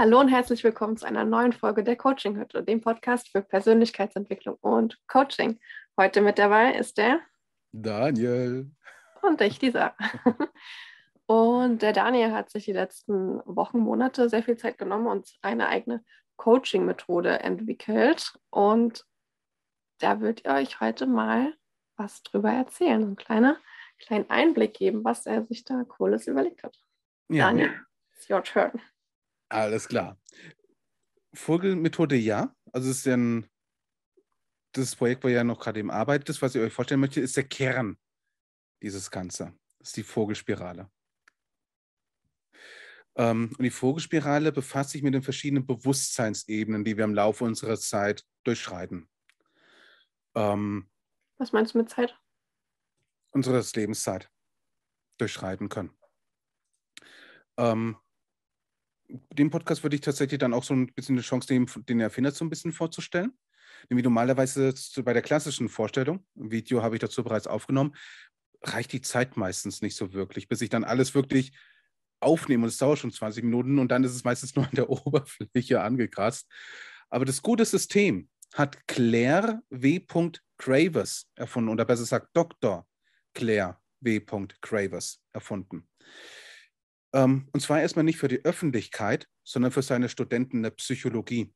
Hallo und herzlich willkommen zu einer neuen Folge der Coaching Hütte, dem Podcast für Persönlichkeitsentwicklung und Coaching. Heute mit dabei ist der Daniel und ich, Lisa. Und der Daniel hat sich die letzten Wochen, Monate sehr viel Zeit genommen und eine eigene Coaching-Methode entwickelt. Und da wird ihr euch heute mal was drüber erzählen, einen kleinen, kleinen Einblick geben, was er sich da Cooles überlegt hat. Ja. Daniel, it's your turn. Alles klar. Vogelmethode ja. Also ist ja ein, das Projekt, wo ihr ja noch gerade eben arbeitet, was ich euch vorstellen möchte, ist der Kern dieses Ganze. Das ist die Vogelspirale. Ähm, und die Vogelspirale befasst sich mit den verschiedenen Bewusstseinsebenen, die wir im Laufe unserer Zeit durchschreiten. Ähm, Was meinst du mit Zeit? Unsere Lebenszeit durchschreiten können. Ähm, dem Podcast würde ich tatsächlich dann auch so ein bisschen eine Chance nehmen, den Erfinder so ein bisschen vorzustellen. Nämlich normalerweise bei der klassischen Vorstellung, Video habe ich dazu bereits aufgenommen, reicht die Zeit meistens nicht so wirklich, bis ich dann alles wirklich aufnehme und es dauert schon 20 Minuten und dann ist es meistens nur an der Oberfläche angekratzt. Aber das gute System hat Claire W. Cravers erfunden oder besser gesagt Dr. Claire W. Cravers erfunden. Ähm, und zwar erstmal nicht für die Öffentlichkeit, sondern für seine Studenten der Psychologie.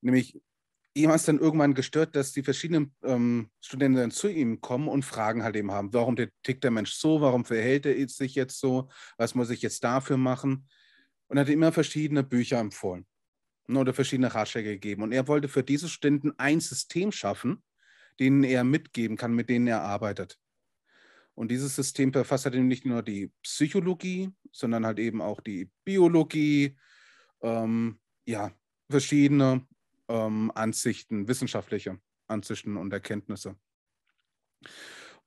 Nämlich, ihm hat es dann irgendwann gestört, dass die verschiedenen ähm, Studenten dann zu ihm kommen und Fragen halt eben haben. Warum tickt der Mensch so? Warum verhält er sich jetzt so? Was muss ich jetzt dafür machen? Und er hat immer verschiedene Bücher empfohlen ne, oder verschiedene Ratschläge gegeben. Und er wollte für diese Studenten ein System schaffen, denen er mitgeben kann, mit denen er arbeitet. Und dieses System verfasst halt nicht nur die Psychologie, sondern halt eben auch die Biologie, ähm, ja, verschiedene ähm, Ansichten, wissenschaftliche Ansichten und Erkenntnisse.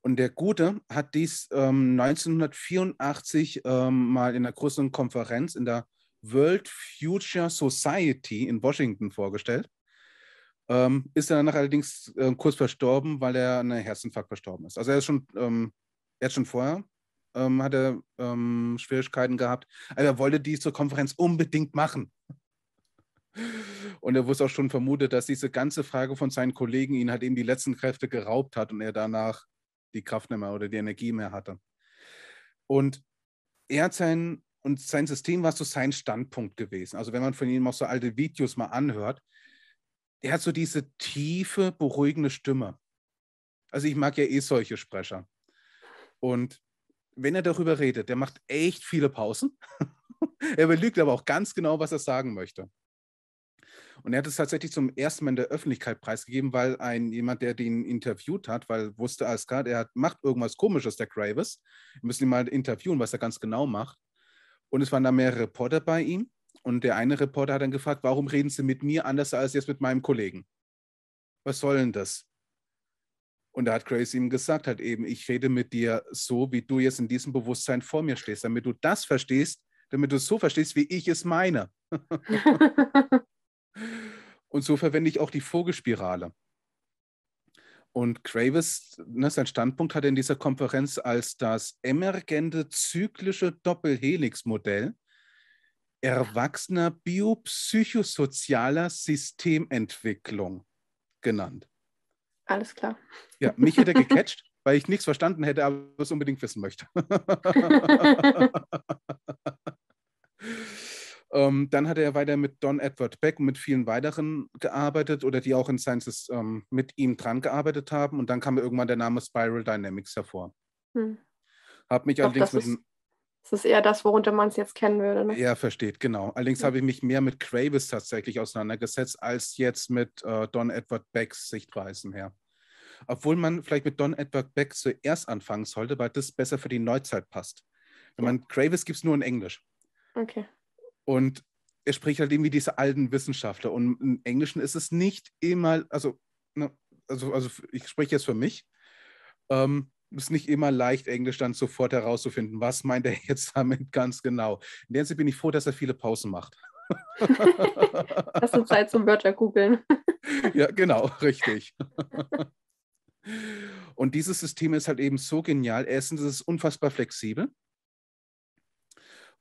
Und der Gute hat dies ähm, 1984 ähm, mal in einer größeren Konferenz in der World Future Society in Washington vorgestellt. Ähm, ist danach allerdings äh, kurz verstorben, weil er an einem Herzinfarkt verstorben ist. Also er ist schon ähm, jetzt schon vorher ähm, hat er ähm, Schwierigkeiten gehabt. Aber er wollte die zur Konferenz unbedingt machen. Und er wusste auch schon vermutet, dass diese ganze Frage von seinen Kollegen ihn halt eben die letzten Kräfte geraubt hat und er danach die Kraft nicht mehr oder die Energie mehr hatte. Und er hat sein, und sein System war so sein Standpunkt gewesen. Also wenn man von ihm auch so alte Videos mal anhört, er hat so diese tiefe, beruhigende Stimme. Also ich mag ja eh solche Sprecher. Und wenn er darüber redet, der macht echt viele Pausen. er belügt aber auch ganz genau, was er sagen möchte. Und er hat es tatsächlich zum ersten Mal in der Öffentlichkeit preisgegeben, weil ein jemand, der den interviewt hat, weil wusste alles klar, er hat, macht irgendwas Komisches, der Gravis. Wir müssen ihn mal interviewen, was er ganz genau macht. Und es waren da mehrere Reporter bei ihm. Und der eine Reporter hat dann gefragt, warum reden Sie mit mir anders als jetzt mit meinem Kollegen? Was soll denn das? Und da hat Grace ihm gesagt, halt eben, ich rede mit dir so, wie du jetzt in diesem Bewusstsein vor mir stehst, damit du das verstehst, damit du es so verstehst, wie ich es meine. und so verwende ich auch die Vogelspirale. Und Graves, ne, sein Standpunkt hat er in dieser Konferenz als das emergente zyklische Doppelhelix-Modell erwachsener biopsychosozialer Systementwicklung genannt. Alles klar. Ja, mich hätte er gecatcht, weil ich nichts verstanden hätte, aber es unbedingt wissen möchte. ähm, dann hat er weiter mit Don Edward Beck und mit vielen weiteren gearbeitet oder die auch in Sciences ähm, mit ihm dran gearbeitet haben. Und dann kam irgendwann der Name Spiral Dynamics hervor. Hm. Hab mich Doch, allerdings mit das ist eher das, worunter man es jetzt kennen würde. Ne? Ja, versteht, genau. Allerdings ja. habe ich mich mehr mit Cravis tatsächlich auseinandergesetzt, als jetzt mit äh, Don Edward Becks Sichtweisen her. Obwohl man vielleicht mit Don Edward Beck zuerst anfangen sollte, weil das besser für die Neuzeit passt. Wenn man Gravis gibt es nur in Englisch. Okay. Und er spricht halt eben wie diese alten Wissenschaftler. Und im Englischen ist es nicht immer, also, ne, also, also ich spreche jetzt für mich, ähm, ist nicht immer leicht, Englisch dann sofort herauszufinden, was meint er jetzt damit ganz genau. In der Hinsicht bin ich froh, dass er viele Pausen macht. Hast du Zeit zum Wörter googeln? ja, genau, richtig. Und dieses System ist halt eben so genial. Erstens ist es unfassbar flexibel.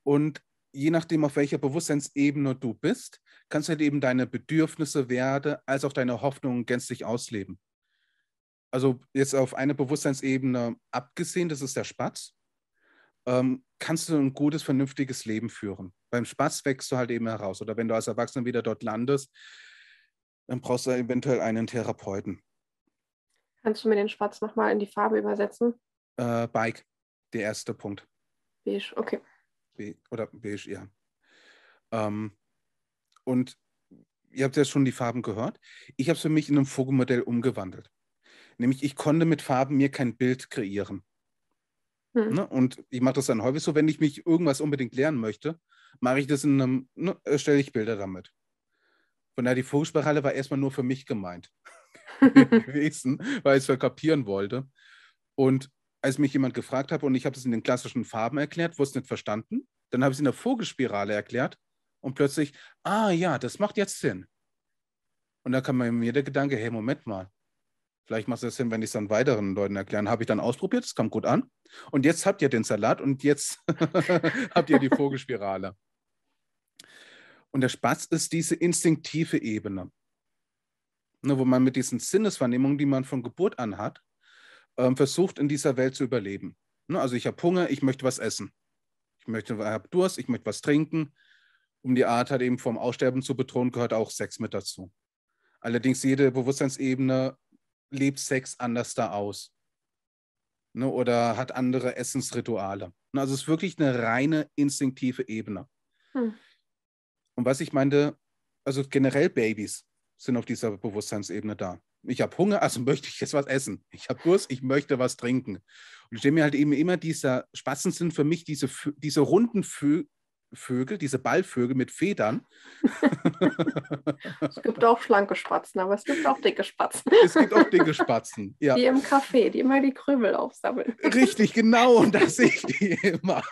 Und je nachdem, auf welcher Bewusstseinsebene du bist, kannst du halt eben deine Bedürfnisse, Werte als auch deine Hoffnungen gänzlich ausleben. Also jetzt auf eine Bewusstseinsebene abgesehen, das ist der Spatz, ähm, kannst du ein gutes, vernünftiges Leben führen. Beim Spatz wächst du halt eben heraus. Oder wenn du als Erwachsener wieder dort landest, dann brauchst du eventuell einen Therapeuten. Kannst du mir den Spatz nochmal in die Farbe übersetzen? Äh, Bike, der erste Punkt. Beige, okay. Be oder beige, ja. Ähm, und ihr habt ja schon die Farben gehört. Ich habe es für mich in einem Vogelmodell umgewandelt. Nämlich, ich konnte mit Farben mir kein Bild kreieren. Hm. Ne? Und ich mache das dann häufig so, wenn ich mich irgendwas unbedingt lernen möchte, mache ich das in einem, ne, erstelle ich Bilder damit. Von daher, die Vogelspirale war erstmal nur für mich gemeint gewesen, weil ich es verkapieren wollte. Und als mich jemand gefragt hat und ich habe es in den klassischen Farben erklärt, wurde es nicht verstanden. Dann habe ich es in der Vogelspirale erklärt und plötzlich, ah ja, das macht jetzt Sinn. Und da kam mir der Gedanke, hey, Moment mal, vielleicht macht es Sinn, wenn ich es dann weiteren Leuten erklären. Habe ich dann ausprobiert, es kam gut an. Und jetzt habt ihr den Salat und jetzt habt ihr die Vogelspirale. Und der Spatz ist diese instinktive Ebene, ne, wo man mit diesen Sinneswahrnehmungen, die man von Geburt an hat, ähm, versucht, in dieser Welt zu überleben. Ne, also ich habe Hunger, ich möchte was essen. Ich möchte, habe Durst, ich möchte was trinken. Um die Art halt eben vom Aussterben zu bedrohen, gehört auch Sex mit dazu. Allerdings jede Bewusstseinsebene lebt Sex anders da aus. Ne, oder hat andere Essensrituale. Ne, also es ist wirklich eine reine instinktive Ebene. Hm. Und was ich meinte, also generell Babys sind auf dieser Bewusstseinsebene da. Ich habe Hunger, also möchte ich jetzt was essen. Ich habe Durst, ich möchte was trinken. Und ich stelle mir halt eben immer dieser, Spatzen sind für mich diese, diese runden Vö Vögel, diese Ballvögel mit Federn. es gibt auch schlanke Spatzen, aber es gibt auch dicke Spatzen. Es gibt auch dicke Spatzen, ja. Die im Café, die immer die Krümel aufsammeln. Richtig, genau, und da sehe ich die immer.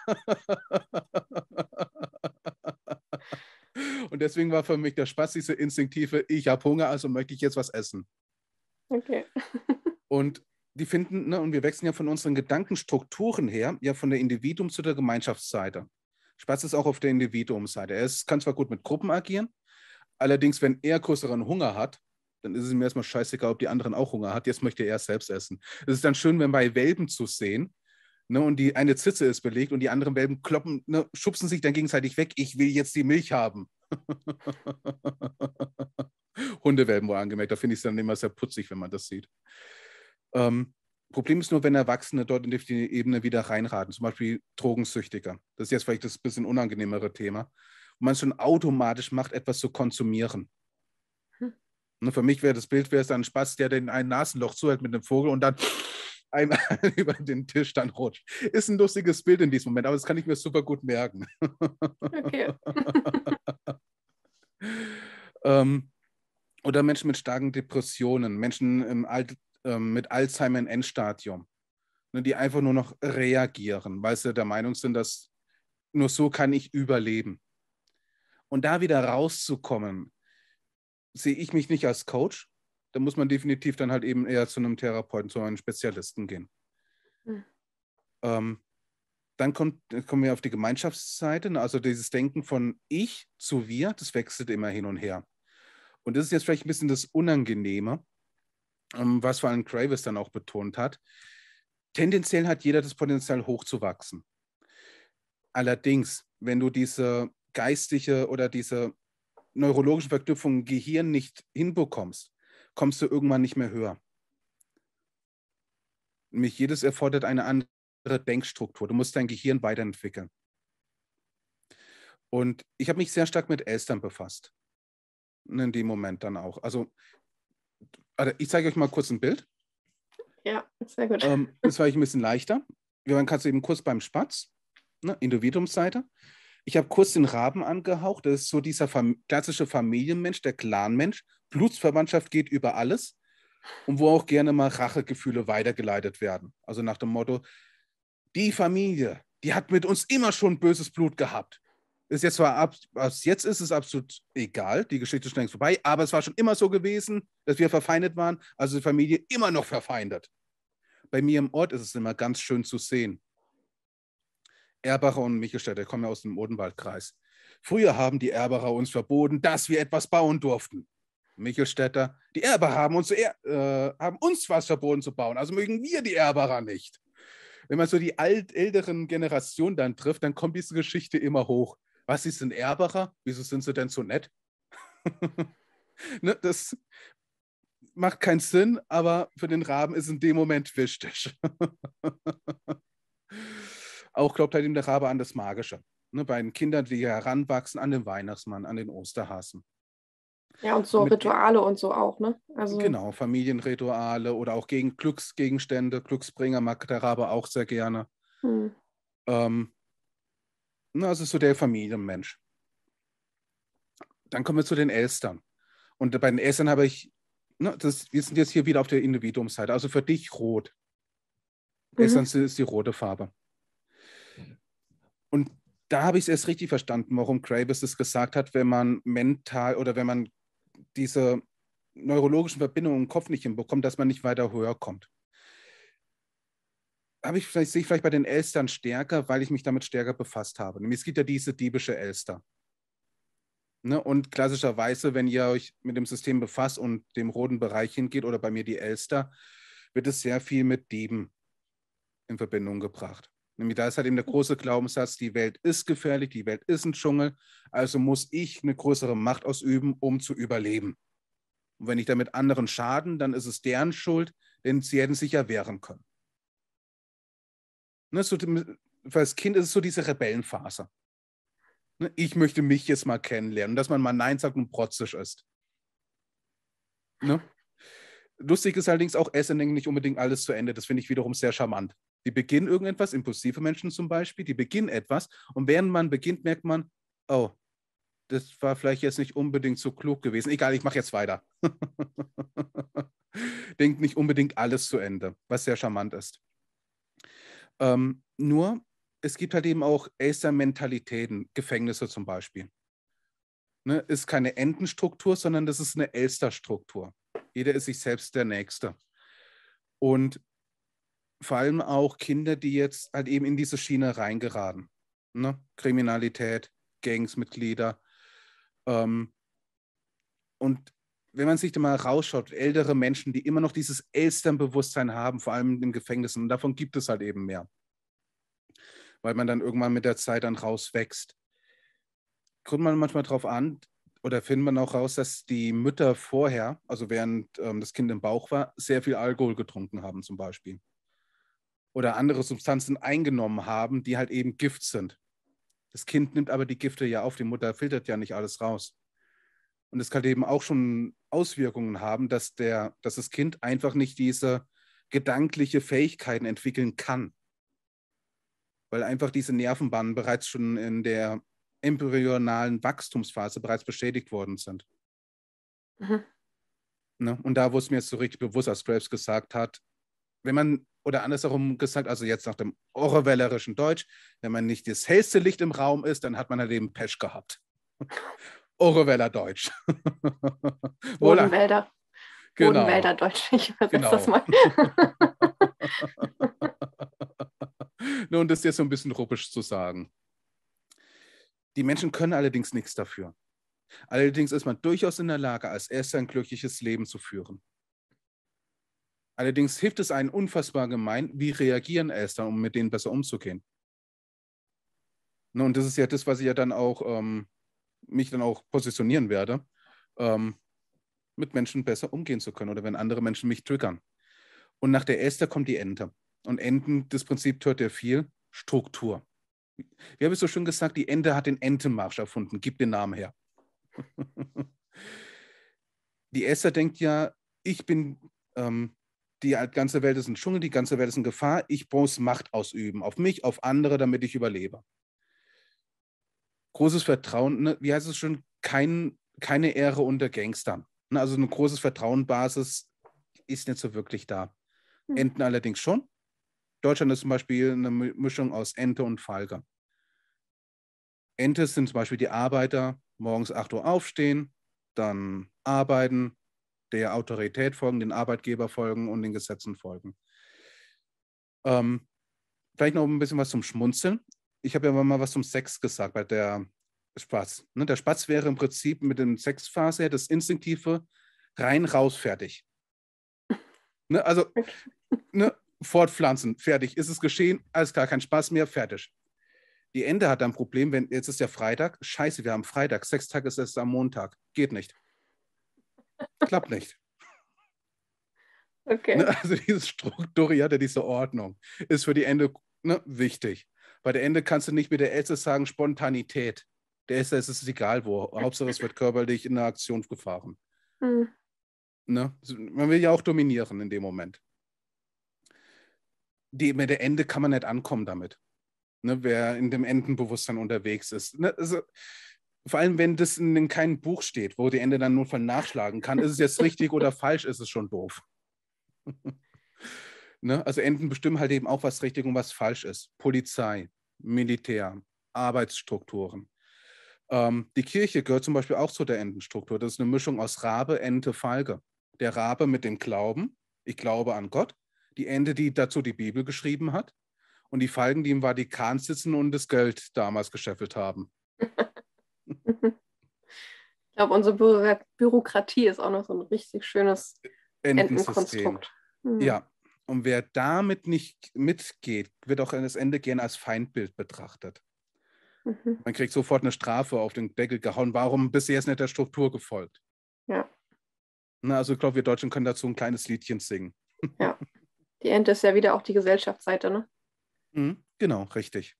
Und deswegen war für mich der Spaß diese instinktive, ich habe Hunger, also möchte ich jetzt was essen. Okay. und die finden, ne, und wir wechseln ja von unseren Gedankenstrukturen her, ja von der Individuum zu der Gemeinschaftsseite. Spaß ist auch auf der Individuumseite. Er ist, kann zwar gut mit Gruppen agieren, allerdings, wenn er größeren Hunger hat, dann ist es ihm erstmal scheißegal, ob die anderen auch Hunger hat. Jetzt möchte er selbst essen. Es ist dann schön, wenn bei Welpen zu sehen, Ne, und die eine Zitze ist belegt und die anderen Welpen kloppen, ne, schubsen sich dann gegenseitig weg. Ich will jetzt die Milch haben. Hundewelpen wohl angemerkt. Da finde ich es dann immer sehr putzig, wenn man das sieht. Ähm, Problem ist nur, wenn Erwachsene dort in die Ebene wieder reinraten, zum Beispiel Drogensüchtiger. Das ist jetzt vielleicht das bisschen unangenehmere Thema. Und man schon automatisch macht, etwas zu konsumieren. Hm. Ne, für mich wäre das Bild, wäre es dann ein Spaß, der den ein Nasenloch zuhält mit einem Vogel und dann einmal über den Tisch dann rutscht. Ist ein lustiges Bild in diesem Moment, aber das kann ich mir super gut merken. Okay. Ähm, oder Menschen mit starken Depressionen, Menschen Alt, ähm, mit Alzheimer im Endstadium, ne, die einfach nur noch reagieren, weil sie der Meinung sind, dass nur so kann ich überleben. Und da wieder rauszukommen, sehe ich mich nicht als Coach, da muss man definitiv dann halt eben eher zu einem Therapeuten, zu einem Spezialisten gehen. Mhm. Ähm, dann kommt, kommen wir auf die Gemeinschaftsseite, ne? also dieses Denken von ich zu wir, das wechselt immer hin und her. Und das ist jetzt vielleicht ein bisschen das Unangenehme, ähm, was vor allem Gravis dann auch betont hat. Tendenziell hat jeder das Potenzial hochzuwachsen. Allerdings, wenn du diese geistige oder diese neurologische Verknüpfung im Gehirn nicht hinbekommst, kommst du irgendwann nicht mehr höher. Nämlich jedes erfordert eine andere Denkstruktur. Du musst dein Gehirn weiterentwickeln. Und ich habe mich sehr stark mit Elstern befasst. In dem Moment dann auch. Also, ich zeige euch mal kurz ein Bild. Ja, sehr gut. Ähm, das war ich ein bisschen leichter. Wir waren gerade eben kurz beim Spatz, ne, Individuumsseite. Ich habe kurz den Raben angehaucht. Das ist so dieser Fam klassische Familienmensch, der Clanmensch. Blutsverwandtschaft geht über alles und wo auch gerne mal Rachegefühle weitergeleitet werden. Also nach dem Motto, die Familie, die hat mit uns immer schon böses Blut gehabt. Ist jetzt zwar ab, jetzt ist es absolut egal, die Geschichte ist schon längst vorbei, aber es war schon immer so gewesen, dass wir verfeindet waren, also die Familie immer noch verfeindet. Bei mir im Ort ist es immer ganz schön zu sehen. Erbacher und Michelstädter kommen ja aus dem Odenwaldkreis. Früher haben die Erbacher uns verboten, dass wir etwas bauen durften. Michelstädter, die Erbacher haben uns, äh, haben uns was verboten zu bauen, also mögen wir die Erbacher nicht. Wenn man so die alt, älteren Generationen dann trifft, dann kommt diese Geschichte immer hoch. Was ist ein Erbacher? Wieso sind sie denn so nett? ne, das macht keinen Sinn, aber für den Raben ist in dem Moment wichtig. Auch glaubt halt ihm der Rabe an das Magische. Ne, bei den Kindern, die heranwachsen, an den Weihnachtsmann, an den Osterhasen. Ja, und so Mit, Rituale und so auch, ne? Also, genau, Familienrituale oder auch gegen Glücksgegenstände, Glücksbringer mag der Rabe auch sehr gerne. Hm. Ähm, also so der Familienmensch. Dann kommen wir zu den Elstern. Und bei den Elstern habe ich, ne, das, wir sind jetzt hier wieder auf der Individuumsseite, also für dich rot. Mhm. Elstern ist die rote Farbe. Und da habe ich es erst richtig verstanden, warum Graves es gesagt hat, wenn man mental oder wenn man diese neurologischen Verbindungen im Kopf nicht hinbekommt, dass man nicht weiter höher kommt. Habe ich vielleicht, sehe ich vielleicht bei den Elstern stärker, weil ich mich damit stärker befasst habe. Es gibt ja diese diebische Elster. Ne? Und klassischerweise, wenn ihr euch mit dem System befasst und dem roten Bereich hingeht oder bei mir die Elster, wird es sehr viel mit Dieben in Verbindung gebracht. Nämlich da ist halt eben der große Glaubenssatz, die Welt ist gefährlich, die Welt ist ein Dschungel, also muss ich eine größere Macht ausüben, um zu überleben. Und wenn ich damit anderen schaden, dann ist es deren Schuld, denn sie hätten sich ja wehren können. Ne, so, für das Kind ist es so diese Rebellenphase. Ne, ich möchte mich jetzt mal kennenlernen, dass man mal Nein sagt und protzig ist. Ne? Lustig ist allerdings auch, Essen nicht unbedingt alles zu Ende. Das finde ich wiederum sehr charmant. Die beginnen irgendetwas, impulsive Menschen zum Beispiel, die beginnen etwas und während man beginnt, merkt man, oh, das war vielleicht jetzt nicht unbedingt so klug gewesen. Egal, ich mache jetzt weiter. Denkt nicht unbedingt alles zu Ende, was sehr charmant ist. Ähm, nur, es gibt halt eben auch Elster-Mentalitäten, Gefängnisse zum Beispiel. Ne, ist keine Entenstruktur, sondern das ist eine Elster-Struktur. Jeder ist sich selbst der Nächste. Und vor allem auch Kinder, die jetzt halt eben in diese Schiene reingeraten. Ne? Kriminalität, Gangsmitglieder. Ähm, und wenn man sich da mal rausschaut, ältere Menschen, die immer noch dieses Elsternbewusstsein haben, vor allem im Gefängnis, und davon gibt es halt eben mehr. Weil man dann irgendwann mit der Zeit dann rauswächst. Kommt man manchmal darauf an, oder findet man auch raus, dass die Mütter vorher, also während ähm, das Kind im Bauch war, sehr viel Alkohol getrunken haben, zum Beispiel oder andere Substanzen eingenommen haben, die halt eben Gift sind. Das Kind nimmt aber die Gifte ja auf, die Mutter filtert ja nicht alles raus. Und es kann eben auch schon Auswirkungen haben, dass, der, dass das Kind einfach nicht diese gedankliche Fähigkeiten entwickeln kann. Weil einfach diese Nervenbahnen bereits schon in der embryonalen Wachstumsphase bereits beschädigt worden sind. Mhm. Ne? Und da, wo es mir jetzt so richtig bewusst, als Graves gesagt hat, wenn man oder andersherum gesagt, also jetzt nach dem orwellerischen Deutsch, wenn man nicht das hellste Licht im Raum ist, dann hat man halt eben Pech gehabt. Orweller Deutsch. Bodenwälder. Genau. Bodenwälder Deutsch, ich übersetze genau. das mal. Nun, das ist jetzt so ein bisschen ruppisch zu sagen. Die Menschen können allerdings nichts dafür. Allerdings ist man durchaus in der Lage, als Erster ein glückliches Leben zu führen. Allerdings hilft es einen unfassbar gemein, wie reagieren Eltern, um mit denen besser umzugehen. Und das ist ja das, was ich ja dann auch ähm, mich dann auch positionieren werde, ähm, mit Menschen besser umgehen zu können oder wenn andere Menschen mich triggern. Und nach der Esther kommt die Ente. Und Enten, das Prinzip hört ja viel, Struktur. Wie habe ich so schön gesagt, die Ente hat den Entenmarsch erfunden. Gib den Namen her. die Esther denkt ja, ich bin ähm, die ganze Welt ist ein Dschungel, die ganze Welt ist in Gefahr, ich muss Macht ausüben, auf mich, auf andere, damit ich überlebe. Großes Vertrauen, ne? wie heißt es schon, Kein, keine Ehre unter Gangstern. Ne? Also eine große Vertrauenbasis ist nicht so wirklich da. Hm. Enten allerdings schon. Deutschland ist zum Beispiel eine Mischung aus Ente und Falke. Ente sind zum Beispiel die Arbeiter, morgens 8 Uhr aufstehen, dann arbeiten, der Autorität folgen, den Arbeitgeber folgen und den Gesetzen folgen. Ähm, vielleicht noch ein bisschen was zum Schmunzeln. ich habe ja mal was zum Sex gesagt bei der Spatz. Ne? Der Spatz wäre im Prinzip mit dem Sexphase her das Instinktive rein, raus, fertig. Ne? Also ne? Fortpflanzen, fertig. Ist es geschehen, alles klar, kein Spaß mehr, fertig. Die Ente hat ein Problem, wenn jetzt ist ja Freitag, scheiße, wir haben Freitag, Sextag ist es am Montag. Geht nicht. Klappt nicht. Okay. Ne? Also diese strukturierte, diese Ordnung ist für die Ende ne, wichtig. Bei der Ende kannst du nicht mit der Else sagen Spontanität. Der ist, es egal wo. Hauptsache es wird körperlich in eine Aktion gefahren. Hm. Ne? Man will ja auch dominieren in dem Moment. Die, mit der Ende kann man nicht ankommen damit. Ne? Wer in dem Endenbewusstsein unterwegs ist. Ne? Also, vor allem, wenn das in keinem Buch steht, wo die Ende dann nur von nachschlagen kann, ist es jetzt richtig oder falsch, ist es schon doof. ne? Also Enden bestimmen halt eben auch, was richtig und was falsch ist. Polizei, Militär, Arbeitsstrukturen. Ähm, die Kirche gehört zum Beispiel auch zu der Entenstruktur. Das ist eine Mischung aus Rabe, Ente, Falke. Der Rabe mit dem Glauben, ich glaube an Gott. Die Ente, die dazu die Bibel geschrieben hat. Und die Falken, die im Vatikan sitzen und das Geld damals gescheffelt haben. ich glaube, unsere Bü Bürokratie ist auch noch so ein richtig schönes Entenkonstrukt. Mhm. Ja, und wer damit nicht mitgeht, wird auch an das Ende gern als Feindbild betrachtet. Mhm. Man kriegt sofort eine Strafe auf den Deckel gehauen. Warum bist du jetzt nicht der Struktur gefolgt? Ja. Na, also ich glaube, wir Deutschen können dazu ein kleines Liedchen singen. Ja. Die Ente ist ja wieder auch die Gesellschaftsseite, ne? Mhm, genau, richtig.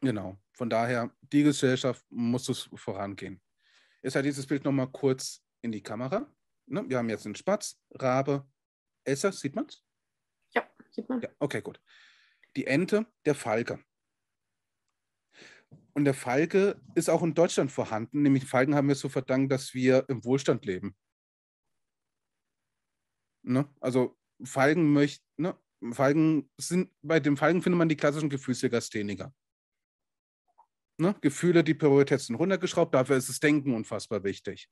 Genau. Von daher, die Gesellschaft muss es vorangehen. Jetzt halt dieses Bild nochmal kurz in die Kamera. Ne? Wir haben jetzt einen Spatz, Rabe, Elsa, sieht man es? Ja, sieht man. Ja, okay, gut. Die Ente, der Falke. Und der Falke ist auch in Deutschland vorhanden. Nämlich Falken haben wir so verdankt, dass wir im Wohlstand leben. Ne? Also Falken möchten, ne? Falken sind, bei dem Falken findet man die klassischen Gefühlslegastheniker. Ne? Gefühle, die Priorität sind runtergeschraubt, dafür ist das Denken unfassbar wichtig.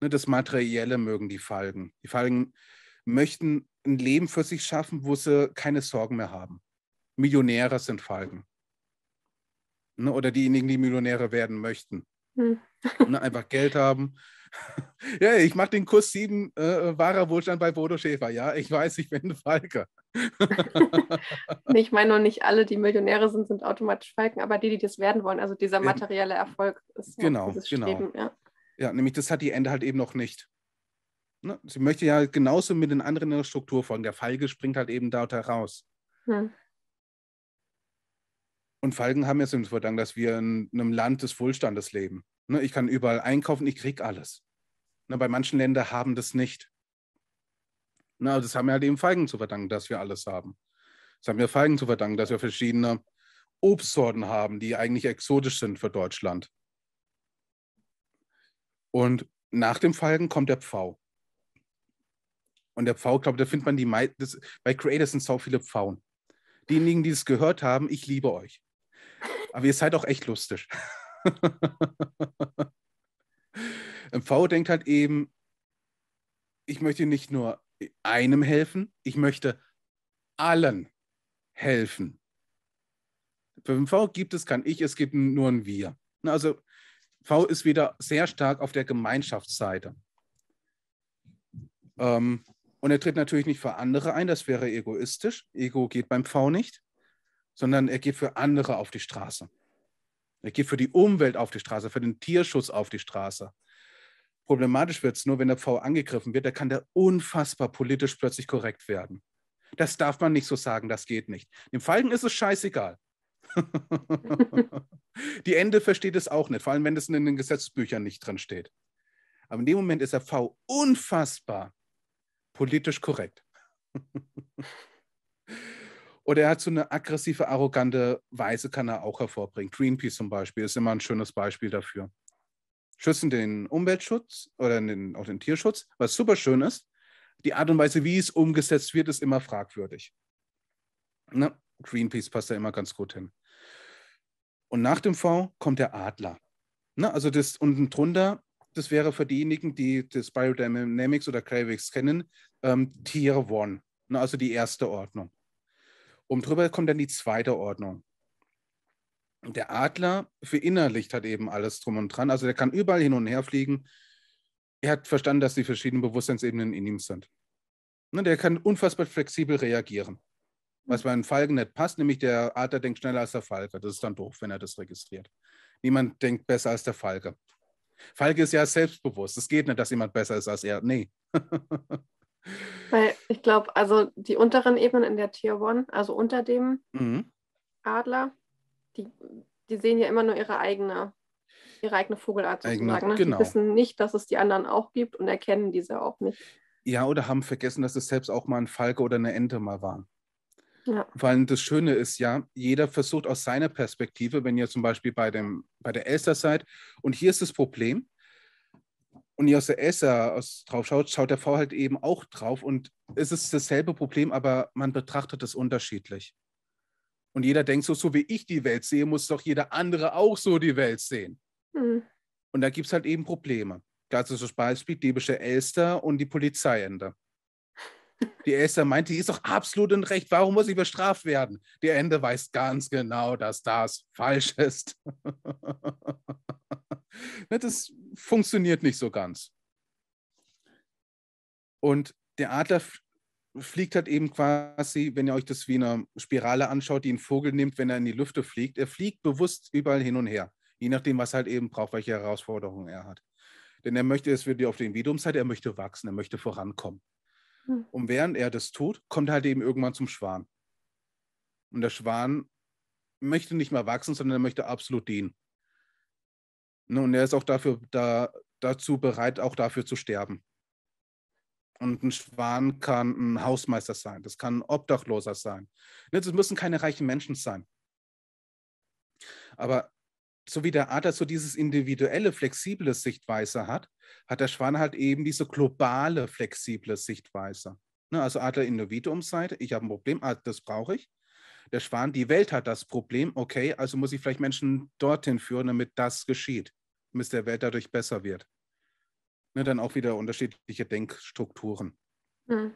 Ne? Das Materielle mögen die Falken. Die Falken möchten ein Leben für sich schaffen, wo sie keine Sorgen mehr haben. Millionäre sind Falken. Ne? Oder diejenigen, die Millionäre werden möchten. Hm. Ne? Einfach Geld haben. ja, ich mache den Kurs 7 äh, wahrer Wohlstand bei Bodo Schäfer. Ja, ich weiß, ich bin ein Falke. ich meine nur nicht alle, die Millionäre sind, sind automatisch Falken, aber die, die das werden wollen, also dieser materielle Erfolg ist genau, dieses genau. Streben, ja. ja, nämlich das hat die Ende halt eben noch nicht. Ne? Sie möchte ja genauso mit den anderen in der Struktur folgen. Der Falke springt halt eben dort heraus. Hm. Und Falken haben es uns verdankt, dass wir in einem Land des Wohlstandes leben. Ne? Ich kann überall einkaufen, ich kriege alles. Ne? Bei manchen Ländern haben das nicht. Na, das haben wir halt eben Feigen zu verdanken, dass wir alles haben. Das haben wir Feigen zu verdanken, dass wir verschiedene Obstsorten haben, die eigentlich exotisch sind für Deutschland. Und nach dem Falken kommt der Pfau. Und der Pfau, glaube da findet man die meisten, bei Creators sind so viele Pfauen. Diejenigen, die es gehört haben, ich liebe euch. Aber ihr seid auch echt lustig. Pfau denkt halt eben, ich möchte nicht nur einem helfen, ich möchte allen helfen. Für den V gibt es kein Ich, es gibt nur ein Wir. Also V ist wieder sehr stark auf der Gemeinschaftsseite. Ähm, und er tritt natürlich nicht für andere ein, das wäre egoistisch. Ego geht beim V nicht, sondern er geht für andere auf die Straße. Er geht für die Umwelt auf die Straße, für den Tierschutz auf die Straße. Problematisch wird es nur, wenn der V angegriffen wird, da kann der unfassbar politisch plötzlich korrekt werden. Das darf man nicht so sagen, das geht nicht. Dem Falken ist es scheißegal. Die Ende versteht es auch nicht, vor allem wenn es in den Gesetzbüchern nicht drin steht. Aber in dem Moment ist der V unfassbar politisch korrekt. Oder er hat so eine aggressive, arrogante Weise, kann er auch hervorbringen. Greenpeace zum Beispiel ist immer ein schönes Beispiel dafür schützen den Umweltschutz oder den, auch den Tierschutz, was super schön ist. Die Art und Weise, wie es umgesetzt wird, ist immer fragwürdig. Ne? Greenpeace passt da immer ganz gut hin. Und nach dem V kommt der Adler. Ne? Also das unten drunter, das wäre für diejenigen, die das Biodynamics oder Cravix kennen, ähm, Tier One. Ne? Also die erste Ordnung. Oben drüber kommt dann die zweite Ordnung. Der Adler verinnerlicht hat eben alles drum und dran. Also der kann überall hin und her fliegen. Er hat verstanden, dass die verschiedenen Bewusstseinsebenen in ihm sind. Ne, der kann unfassbar flexibel reagieren. Was bei einem Falken nicht passt, nämlich der Adler denkt schneller als der Falke. Das ist dann doof, wenn er das registriert. Niemand denkt besser als der Falke. Falke ist ja selbstbewusst. Es geht nicht, dass jemand besser ist als er. Nee. Weil ich glaube, also die unteren Ebenen in der Tier One, also unter dem mhm. Adler, die, die sehen ja immer nur ihre eigene, ihre eigene Vogelart sozusagen. Eigene, ne? genau. Die wissen nicht, dass es die anderen auch gibt und erkennen diese auch nicht. Ja, oder haben vergessen, dass es selbst auch mal ein Falke oder eine Ente mal waren. Ja. Weil das Schöne ist ja, jeder versucht aus seiner Perspektive, wenn ihr zum Beispiel bei, dem, bei der Elster seid, und hier ist das Problem, und ihr aus der Elster aus, drauf schaut, schaut der V halt eben auch drauf und es ist dasselbe Problem, aber man betrachtet es unterschiedlich. Und jeder denkt so, so wie ich die Welt sehe, muss doch jeder andere auch so die Welt sehen. Mhm. Und da gibt es halt eben Probleme. Klassisches Beispiel, diebische Elster und die Polizeiende. Die Elster meint, die ist doch absolut in Recht. Warum muss ich bestraft werden? Die Ende weiß ganz genau, dass das falsch ist. das funktioniert nicht so ganz. Und der Adler fliegt halt eben quasi, wenn ihr euch das wie eine Spirale anschaut, die ein Vogel nimmt, wenn er in die Lüfte fliegt. Er fliegt bewusst überall hin und her, je nachdem, was halt eben braucht, welche Herausforderungen er hat. Denn er möchte, es wird auf der Individuumseite, er möchte wachsen, er möchte vorankommen. Hm. Und während er das tut, kommt er halt eben irgendwann zum Schwan. Und der Schwan möchte nicht mehr wachsen, sondern er möchte absolut dienen. Ne, und er ist auch dafür da, dazu bereit, auch dafür zu sterben. Und ein Schwan kann ein Hausmeister sein, das kann ein Obdachloser sein. Ne, das müssen keine reichen Menschen sein. Aber so wie der Adler so dieses individuelle, flexible Sichtweise hat, hat der Schwan halt eben diese globale, flexible Sichtweise. Ne, also Adler Individuumseite, ich habe ein Problem, ah, das brauche ich. Der Schwan, die Welt hat das Problem, okay, also muss ich vielleicht Menschen dorthin führen, damit das geschieht, damit es der Welt dadurch besser wird. Ne, dann auch wieder unterschiedliche Denkstrukturen. Mhm.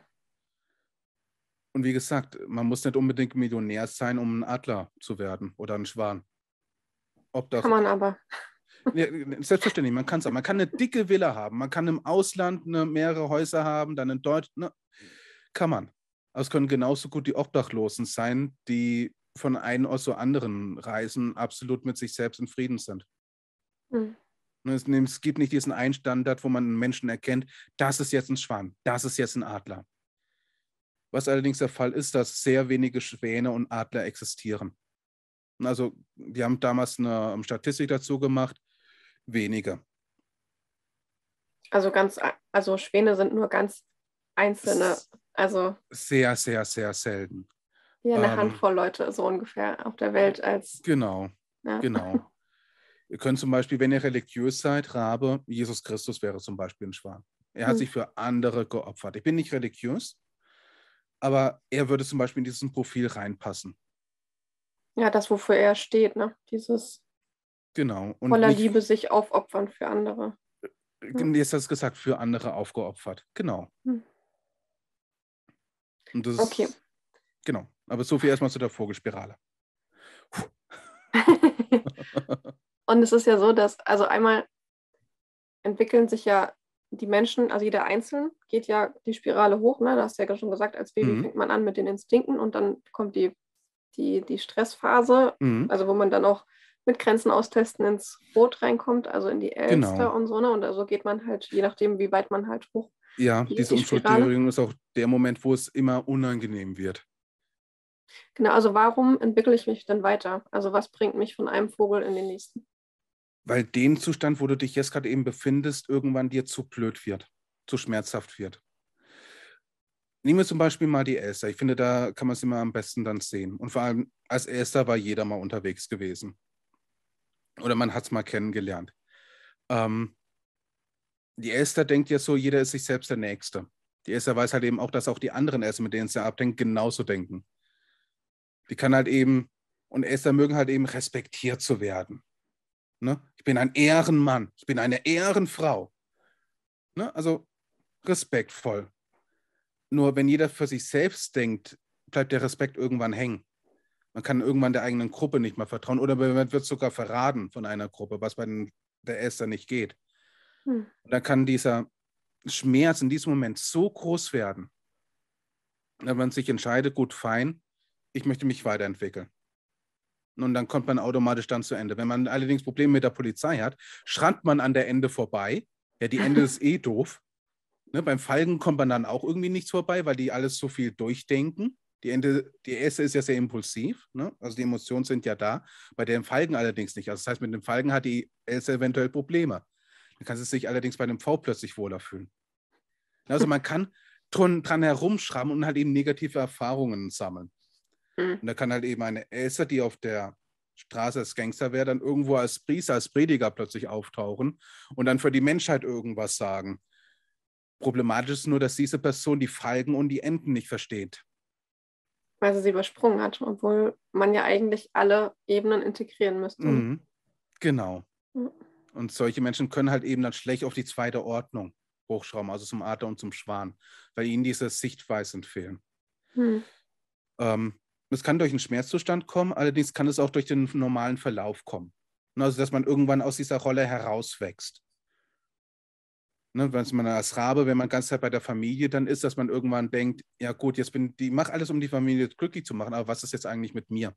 Und wie gesagt, man muss nicht unbedingt Millionär sein, um ein Adler zu werden oder ein Schwan. Ob das, kann man aber. Ja, selbstverständlich, man kann es auch. Man kann eine dicke Villa haben, man kann im Ausland eine, mehrere Häuser haben, dann in Deutschland. Ne, kann man. Aber es können genauso gut die Obdachlosen sein, die von einem aus so anderen Reisen absolut mit sich selbst in Frieden sind. Mhm. Es, es gibt nicht diesen einen Standard, wo man einen Menschen erkennt, das ist jetzt ein Schwan, das ist jetzt ein Adler. Was allerdings der Fall ist, dass sehr wenige Schwäne und Adler existieren. Also, wir haben damals eine ähm, Statistik dazu gemacht, wenige. Also ganz, also Schwäne sind nur ganz einzelne, also sehr, sehr, sehr selten. Ja, eine ähm, Handvoll Leute so ungefähr auf der Welt als. Genau, ja. genau. Ihr könnt zum Beispiel, wenn ihr religiös seid, Rabe, Jesus Christus wäre zum Beispiel ein Schwan. Er hat hm. sich für andere geopfert. Ich bin nicht religiös, aber er würde zum Beispiel in dieses Profil reinpassen. Ja, das, wofür er steht, ne? Dieses genau. Und voller nicht, Liebe sich aufopfern für andere. Hm. Jetzt hast du gesagt, für andere aufgeopfert. Genau. Hm. Und das okay. Ist, genau. Aber so viel erstmal zu der Vogelspirale. und es ist ja so, dass, also einmal entwickeln sich ja die Menschen, also jeder einzeln geht ja die Spirale hoch, ne? Da hast du ja schon gesagt, als Baby mhm. fängt man an mit den Instinkten und dann kommt die die, die Stressphase, mhm. also wo man dann auch mit Grenzen austesten ins Rot reinkommt, also in die Elster genau. und so. Ne? Und so also geht man halt, je nachdem, wie weit man halt hoch. Ja, diese die Umstrukturierung ist auch der Moment, wo es immer unangenehm wird. Genau, also warum entwickle ich mich denn weiter? Also was bringt mich von einem Vogel in den nächsten? Weil den Zustand, wo du dich jetzt gerade eben befindest, irgendwann dir zu blöd wird, zu schmerzhaft wird. Nehmen wir zum Beispiel mal die Elster. Ich finde, da kann man es immer am besten dann sehen. Und vor allem als Elster war jeder mal unterwegs gewesen. Oder man hat es mal kennengelernt. Ähm, die Elster denkt ja so, jeder ist sich selbst der Nächste. Die Elster weiß halt eben auch, dass auch die anderen Elster, mit denen sie abdenkt, genauso denken. Die kann halt eben, und Elster mögen halt eben respektiert zu werden. Ne? Ich bin ein Ehrenmann, ich bin eine Ehrenfrau. Ne? Also respektvoll. Nur wenn jeder für sich selbst denkt, bleibt der Respekt irgendwann hängen. Man kann irgendwann der eigenen Gruppe nicht mehr vertrauen oder man wird sogar verraten von einer Gruppe, was bei den, der Esther nicht geht. Hm. Dann kann dieser Schmerz in diesem Moment so groß werden, wenn man sich entscheidet, gut, fein, ich möchte mich weiterentwickeln. Und dann kommt man automatisch dann zu Ende. Wenn man allerdings Probleme mit der Polizei hat, schrankt man an der Ende vorbei. Ja, die Ende ist eh doof. Ne, beim Falken kommt man dann auch irgendwie nichts vorbei, weil die alles so viel durchdenken. Die, Ende, die erste ist ja sehr impulsiv, ne? also die Emotionen sind ja da, bei dem Falken allerdings nicht. Also das heißt, mit dem Falken hat die Else eventuell Probleme. Dann kann sie sich allerdings bei dem V plötzlich wohler fühlen. Also man kann dran, dran herumschrammen und halt eben negative Erfahrungen sammeln. Mhm. Und da kann halt eben eine Elsa, die auf der Straße als Gangster wäre, dann irgendwo als Priester, als Prediger plötzlich auftauchen und dann für die Menschheit irgendwas sagen. Problematisch ist nur, dass diese Person die Falken und die Enten nicht versteht. Weil sie sie übersprungen hat, obwohl man ja eigentlich alle Ebenen integrieren müsste. Mhm. Genau. Mhm. Und solche Menschen können halt eben dann schlecht auf die zweite Ordnung hochschrauben, also zum Adler und zum Schwan, weil ihnen diese Sichtweisen fehlen. Mhm. Ähm, es kann durch einen Schmerzzustand kommen, allerdings kann es auch durch den normalen Verlauf kommen. Also, dass man irgendwann aus dieser Rolle herauswächst. Ne, wenn man als Rabe, wenn man ganz Zeit bei der Familie dann ist, dass man irgendwann denkt, ja gut, jetzt bin ich, mache alles, um die Familie glücklich zu machen, aber was ist jetzt eigentlich mit mir?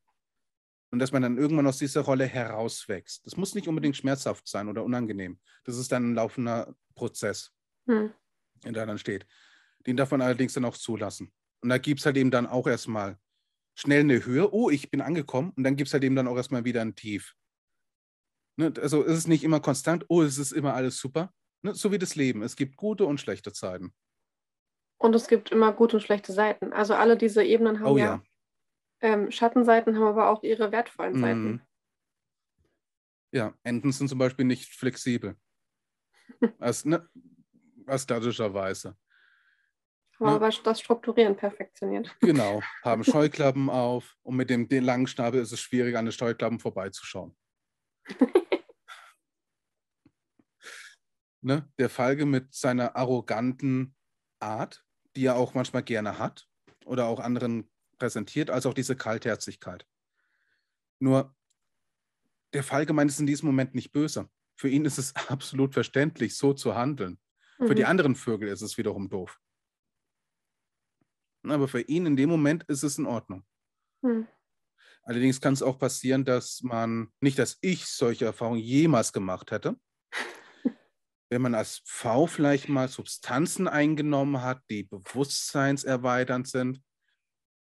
Und dass man dann irgendwann aus dieser Rolle herauswächst. Das muss nicht unbedingt schmerzhaft sein oder unangenehm. Das ist dann ein laufender Prozess, hm. der dann steht. Den darf man allerdings dann auch zulassen. Und da gibt es halt eben dann auch erstmal schnell eine Höhe, oh, ich bin angekommen und dann gibt es halt eben dann auch erstmal wieder ein Tief. Ne? Also es ist nicht immer konstant, oh, es ist immer alles super. Ne? So wie das Leben. Es gibt gute und schlechte Zeiten. Und es gibt immer gute und schlechte Seiten. Also alle diese Ebenen haben oh, ja, ja. Ähm, Schattenseiten, haben aber auch ihre wertvollen Seiten. Mhm. Ja, Enten sind zum Beispiel nicht flexibel. als, ne, als klassischerweise. Haben ja. aber das Strukturieren perfektioniert. Genau, haben Scheuklappen auf und mit dem langen Schnabel ist es schwierig, an den Scheuklappen vorbeizuschauen. ne? Der Falke mit seiner arroganten Art, die er auch manchmal gerne hat oder auch anderen präsentiert, als auch diese Kaltherzigkeit. Nur der Falke meint es in diesem Moment nicht böse. Für ihn ist es absolut verständlich, so zu handeln. Mhm. Für die mhm. anderen Vögel ist es wiederum doof. Aber für ihn in dem Moment ist es in Ordnung. Hm. Allerdings kann es auch passieren, dass man, nicht dass ich solche Erfahrungen jemals gemacht hätte, wenn man als V vielleicht mal Substanzen eingenommen hat, die bewusstseinserweiternd sind.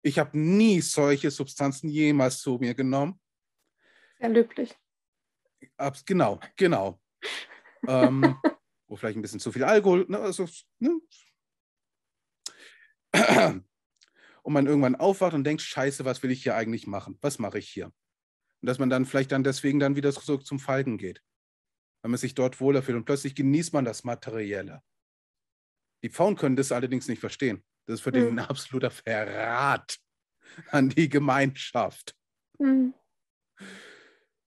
Ich habe nie solche Substanzen jemals zu mir genommen. Sehr löblich. Abs genau, genau. ähm, wo vielleicht ein bisschen zu viel Alkohol, ne, also, ne, und man irgendwann aufwacht und denkt, scheiße, was will ich hier eigentlich machen? Was mache ich hier? Und dass man dann vielleicht dann deswegen dann wieder zurück zum Falken geht, weil man sich dort wohler fühlt und plötzlich genießt man das Materielle. Die Pfauen können das allerdings nicht verstehen. Das ist für mhm. den ein absoluter Verrat an die Gemeinschaft. Mhm.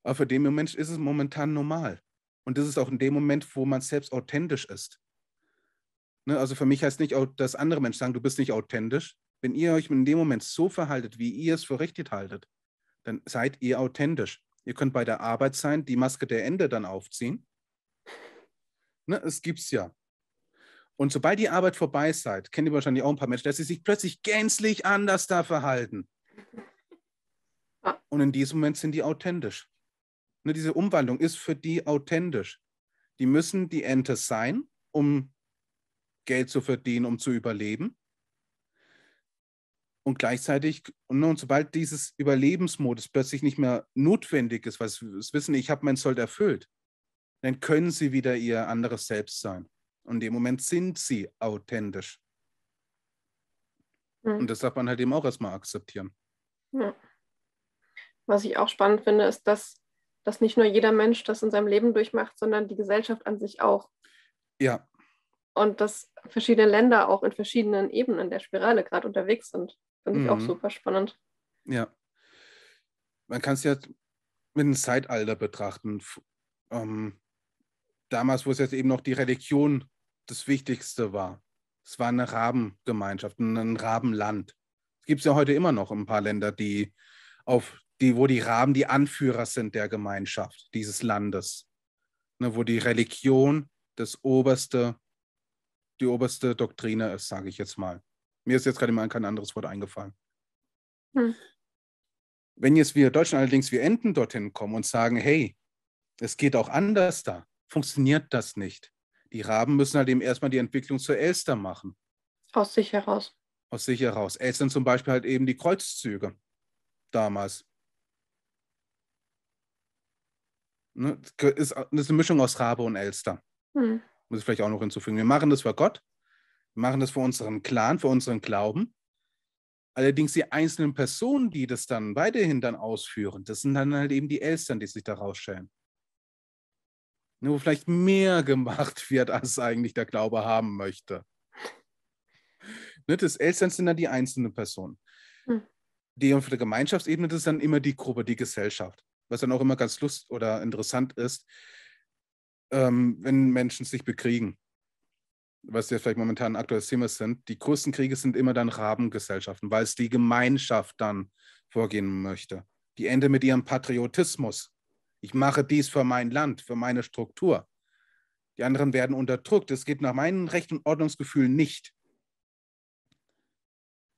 Aber für den Moment ist es momentan normal. Und das ist auch in dem Moment, wo man selbst authentisch ist. Ne, also für mich heißt nicht, dass andere Menschen sagen, du bist nicht authentisch. Wenn ihr euch in dem Moment so verhaltet, wie ihr es für richtig haltet, dann seid ihr authentisch. Ihr könnt bei der Arbeit sein, die Maske der Ende dann aufziehen. Ne, es gibt's ja. Und sobald die Arbeit vorbei seid, kennt ihr wahrscheinlich auch ein paar Menschen, dass sie sich plötzlich gänzlich anders da verhalten. Und in diesem Moment sind die authentisch. Ne, diese Umwandlung ist für die authentisch. Die müssen die Ente sein, um Geld zu verdienen, um zu überleben. Und gleichzeitig, und, und sobald dieses Überlebensmodus plötzlich nicht mehr notwendig ist, weil sie wissen, ich habe mein Sold erfüllt, dann können sie wieder ihr anderes Selbst sein. Und in dem Moment sind sie authentisch. Mhm. Und das darf man halt eben auch erstmal akzeptieren. Ja. Was ich auch spannend finde, ist, dass, dass nicht nur jeder Mensch das in seinem Leben durchmacht, sondern die Gesellschaft an sich auch. Ja und dass verschiedene Länder auch in verschiedenen Ebenen der Spirale gerade unterwegs sind. Finde ich mhm. auch super spannend. Ja. Man kann es ja mit einem Zeitalter betrachten. Ähm, damals, wo es jetzt eben noch die Religion das Wichtigste war. Es war eine Rabengemeinschaft, ein Rabenland. Es gibt es ja heute immer noch ein paar Länder, die auf die, wo die Raben die Anführer sind der Gemeinschaft, dieses Landes. Ne, wo die Religion das oberste, die oberste Doktrine ist, sage ich jetzt mal. Mir ist jetzt gerade mal kein anderes Wort eingefallen. Hm. Wenn jetzt wir Deutschen allerdings, wir Enten dorthin kommen und sagen, hey, es geht auch anders da, funktioniert das nicht. Die Raben müssen halt eben erstmal die Entwicklung zur Elster machen. Aus sich heraus. Aus sich heraus. Elstern zum Beispiel halt eben die Kreuzzüge damals. Ne? Das ist eine Mischung aus Rabe und Elster. Hm. Muss ich vielleicht auch noch hinzufügen. Wir machen das für Gott, wir machen das für unseren Clan, für unseren Glauben. Allerdings die einzelnen Personen, die das dann weiterhin dann ausführen, das sind dann halt eben die Elstern, die sich da rausstellen. Nur vielleicht mehr gemacht wird, als eigentlich der Glaube haben möchte. Ne, das Elstern sind dann die einzelnen Personen. Hm. Die auf der Gemeinschaftsebene, das ist dann immer die Gruppe, die Gesellschaft. Was dann auch immer ganz lust oder interessant ist, ähm, wenn Menschen sich bekriegen was ja vielleicht momentan ein aktuelles Thema sind, die größten Kriege sind immer dann Rabengesellschaften, weil es die Gemeinschaft dann vorgehen möchte. Die ende mit ihrem Patriotismus. Ich mache dies für mein Land, für meine Struktur. Die anderen werden unterdrückt. Es geht nach meinem Recht und Ordnungsgefühl nicht.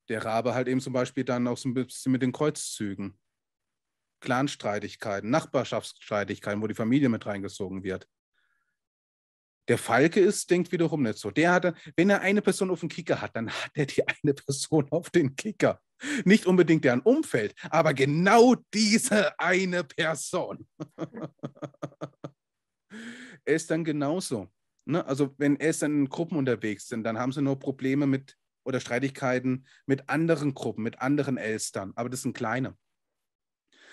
Der Rabe halt eben zum Beispiel dann auch so ein bisschen mit den Kreuzzügen. Clanstreitigkeiten, Nachbarschaftsstreitigkeiten, wo die Familie mit reingezogen wird. Der Falke ist, denkt wiederum nicht so. Der hat, wenn er eine Person auf den Kicker hat, dann hat er die eine Person auf den Kicker. Nicht unbedingt deren Umfeld, aber genau diese eine Person. er ist dann genauso. Ne? Also wenn er dann in Gruppen unterwegs sind, dann haben sie nur Probleme mit oder Streitigkeiten mit anderen Gruppen, mit anderen Elstern. Aber das sind kleine.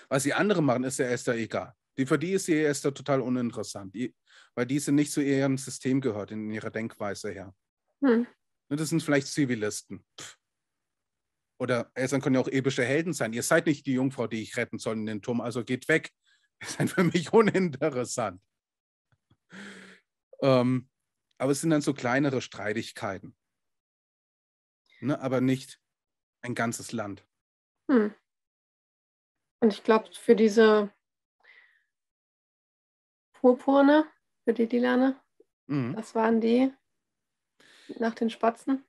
Was die anderen machen, ist der Elster egal. Die, für die ist die Elster total uninteressant. Die, weil diese nicht zu ihrem System gehört, in ihrer Denkweise her. Hm. Ne, das sind vielleicht Zivilisten. Pff. Oder Eltern können ja auch epische Helden sein. Ihr seid nicht die Jungfrau, die ich retten soll in den Turm, also geht weg. Ihr seid für mich uninteressant. Ähm, aber es sind dann so kleinere Streitigkeiten. Ne, aber nicht ein ganzes Land. Hm. Und ich glaube, für diese Purpurne, für die Dilane? Mhm. Was waren die nach den Spatzen?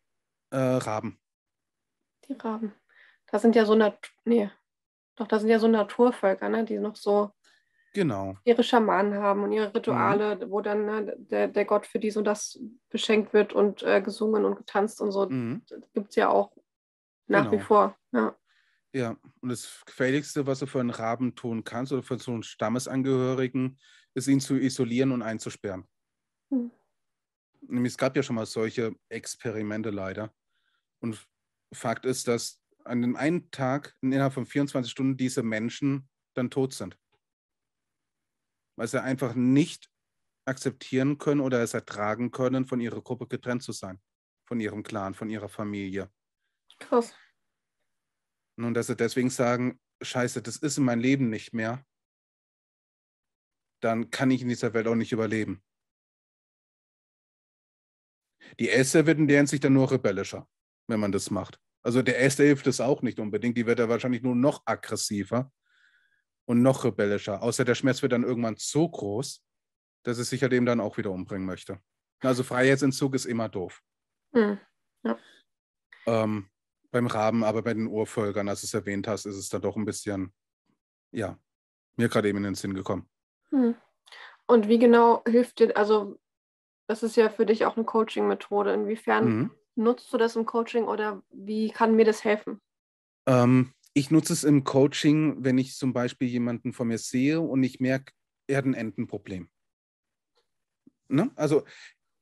Äh, Raben. Die Raben. Das sind ja so Nat nee. Doch, das sind ja so Naturvölker, ne? die noch so genau. ihre Schamanen haben und ihre Rituale, mhm. wo dann ne, der, der Gott für dies und das beschenkt wird und äh, gesungen und getanzt und so. Mhm. Gibt es ja auch nach genau. wie vor. Ja. Ja, und das Gefährlichste, was du für einen Raben tun kannst oder für so einen Stammesangehörigen, ist ihn zu isolieren und einzusperren. Hm. Nämlich es gab ja schon mal solche Experimente leider. Und Fakt ist, dass an dem einen Tag innerhalb von 24 Stunden diese Menschen dann tot sind. Weil sie einfach nicht akzeptieren können oder es ertragen können, von ihrer Gruppe getrennt zu sein. Von ihrem Clan, von ihrer Familie. Krass. Und dass sie deswegen sagen, scheiße, das ist in meinem Leben nicht mehr dann kann ich in dieser Welt auch nicht überleben. Die Elster wird in der Hinsicht dann nur rebellischer, wenn man das macht. Also der Elster hilft es auch nicht unbedingt, die wird ja wahrscheinlich nur noch aggressiver und noch rebellischer. Außer der Schmerz wird dann irgendwann so groß, dass es sich halt eben dann auch wieder umbringen möchte. Also Freiheitsentzug ist immer doof. Mhm. Ja. Ähm, beim Raben, aber bei den Urvölkern, als du es erwähnt hast, ist es da doch ein bisschen, ja, mir gerade eben in den Sinn gekommen. Hm. Und wie genau hilft dir, also das ist ja für dich auch eine Coaching-Methode. Inwiefern mhm. nutzt du das im Coaching oder wie kann mir das helfen? Ähm, ich nutze es im Coaching, wenn ich zum Beispiel jemanden vor mir sehe und ich merke, er hat ein Entenproblem. Ne? Also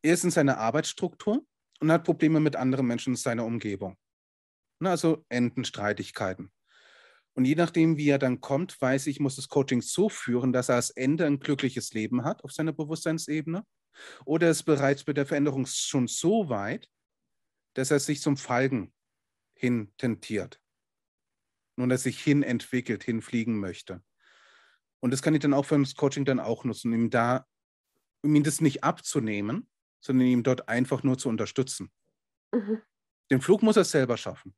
er ist in seiner Arbeitsstruktur und hat Probleme mit anderen Menschen in seiner Umgebung. Ne? Also Entenstreitigkeiten. Und je nachdem, wie er dann kommt, weiß ich, muss das Coaching so führen, dass er als Ende ein glückliches Leben hat auf seiner Bewusstseinsebene. Oder ist bereits mit der Veränderung schon so weit, dass er sich zum Falken hin tentiert. Nun, dass sich hin entwickelt, hinfliegen möchte. Und das kann ich dann auch für das Coaching dann auch nutzen, ihm da, um ihm das nicht abzunehmen, sondern ihm dort einfach nur zu unterstützen. Mhm. Den Flug muss er selber schaffen.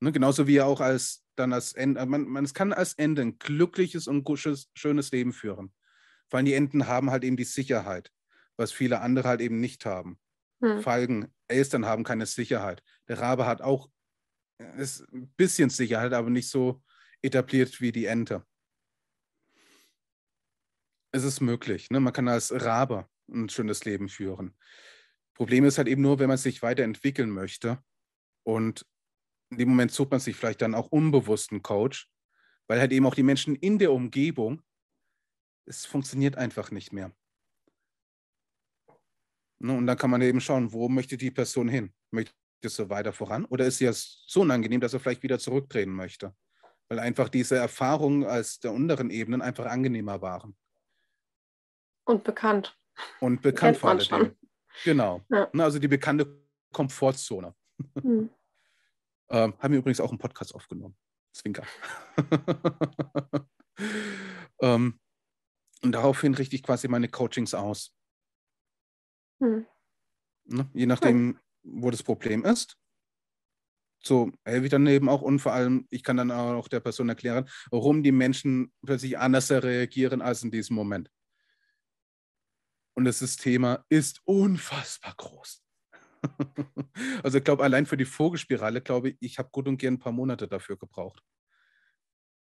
Ne, genauso wie er auch als dann als Ende, man, man es kann als Ende ein glückliches und gutes, schönes Leben führen. Vor allem die Enten haben halt eben die Sicherheit, was viele andere halt eben nicht haben. Hm. Falken, Elstern haben keine Sicherheit. Der Rabe hat auch ist ein bisschen Sicherheit, aber nicht so etabliert wie die Ente. Es ist möglich. Ne? Man kann als Rabe ein schönes Leben führen. Problem ist halt eben nur, wenn man sich weiterentwickeln möchte und in dem Moment sucht man sich vielleicht dann auch unbewusst einen Coach, weil halt eben auch die Menschen in der Umgebung, es funktioniert einfach nicht mehr. Ne, und dann kann man eben schauen, wo möchte die Person hin? Möchte sie weiter voran oder ist sie ja so unangenehm, dass er vielleicht wieder zurücktreten möchte? Weil einfach diese Erfahrungen als der unteren Ebenen einfach angenehmer waren. Und bekannt. Und bekannt vor allem. Genau. Ja. Ne, also die bekannte Komfortzone. Hm. Ähm, haben wir übrigens auch einen Podcast aufgenommen. Zwinker. ähm, und daraufhin richte ich quasi meine Coachings aus. Hm. Ne? Je nachdem, hm. wo das Problem ist. So helfe ich dann eben auch und vor allem, ich kann dann auch der Person erklären, warum die Menschen plötzlich anders reagieren als in diesem Moment. Und das Thema ist unfassbar groß. Also ich glaube, allein für die Vogelspirale, glaube ich, ich habe gut und gern ein paar Monate dafür gebraucht.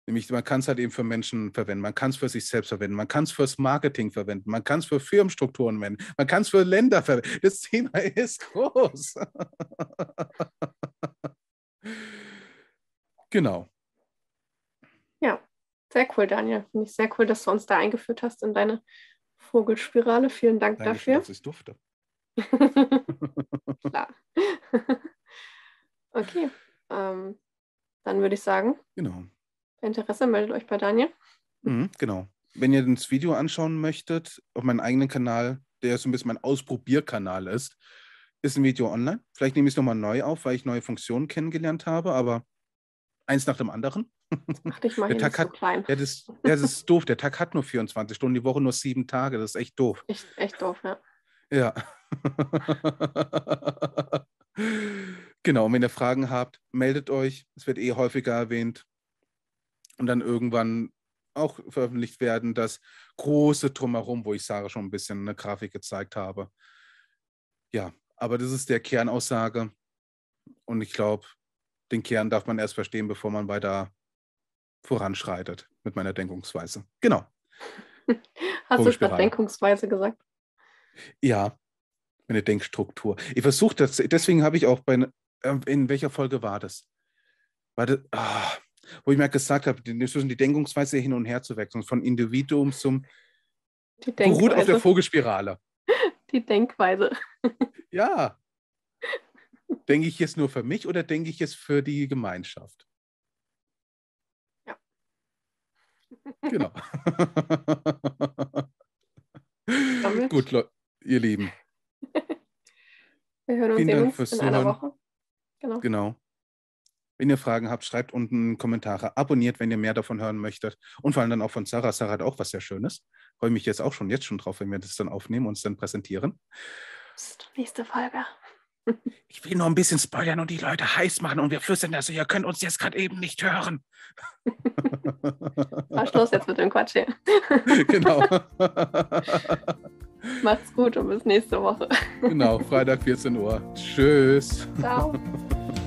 Nämlich, man kann es halt eben für Menschen verwenden, man kann es für sich selbst verwenden, man kann es fürs Marketing verwenden, man kann es für Firmenstrukturen verwenden, man kann es für Länder verwenden. Das Thema ist groß. genau. Ja, sehr cool, Daniel. Finde ich sehr cool, dass du uns da eingeführt hast in deine Vogelspirale. Vielen Dank Danke dafür. Dass ich durfte. Klar. okay. Ähm, dann würde ich sagen. Genau. Interesse, meldet euch bei Daniel. Mhm, genau. Wenn ihr das Video anschauen möchtet, auf meinem eigenen Kanal, der so ein bisschen mein Ausprobierkanal ist, ist ein Video online. Vielleicht nehme ich es nochmal neu auf, weil ich neue Funktionen kennengelernt habe, aber eins nach dem anderen. Ach, dich mal der Tag hat, so klein. Ja, das, ja, das ist doof. Der Tag hat nur 24 Stunden, die Woche nur sieben Tage. Das ist echt doof. Echt, echt doof, ja. Ja. genau, und wenn ihr Fragen habt, meldet euch. Es wird eh häufiger erwähnt. Und dann irgendwann auch veröffentlicht werden, das große Drumherum, wo ich Sarah schon ein bisschen eine Grafik gezeigt habe. Ja, aber das ist der Kernaussage. Und ich glaube, den Kern darf man erst verstehen, bevor man weiter voranschreitet mit meiner Denkungsweise. Genau. Hast du gerade Denkungsweise gesagt? Ja, meine Denkstruktur. Ich versuche das, deswegen habe ich auch bei, ähm, in welcher Folge war das? War das ah, wo ich mir gesagt habe, zwischen die Denkungsweise hin und her zu wechseln, von Individuum zum beruht auf der Vogelspirale. Die Denkweise. Ja. Denke ich jetzt nur für mich oder denke ich jetzt für die Gemeinschaft? Ja. Genau. Gut, ihr Lieben. Wir hören uns Vielen Dank fürs in Zuhören. einer Woche. Genau. genau. Wenn ihr Fragen habt, schreibt unten Kommentare, abonniert, wenn ihr mehr davon hören möchtet. Und vor allem dann auch von Sarah. Sarah hat auch was sehr Schönes. Freue mich jetzt auch schon, jetzt schon drauf, wenn wir das dann aufnehmen und es dann präsentieren. Psst, nächste Folge. Ich will nur ein bisschen spoilern und die Leute heiß machen und wir flüstern das. Ihr könnt uns jetzt gerade eben nicht hören. War Schluss jetzt mit dem Quatsch hier. genau. Macht's gut und bis nächste Woche. genau, Freitag 14 Uhr. Tschüss. Ciao.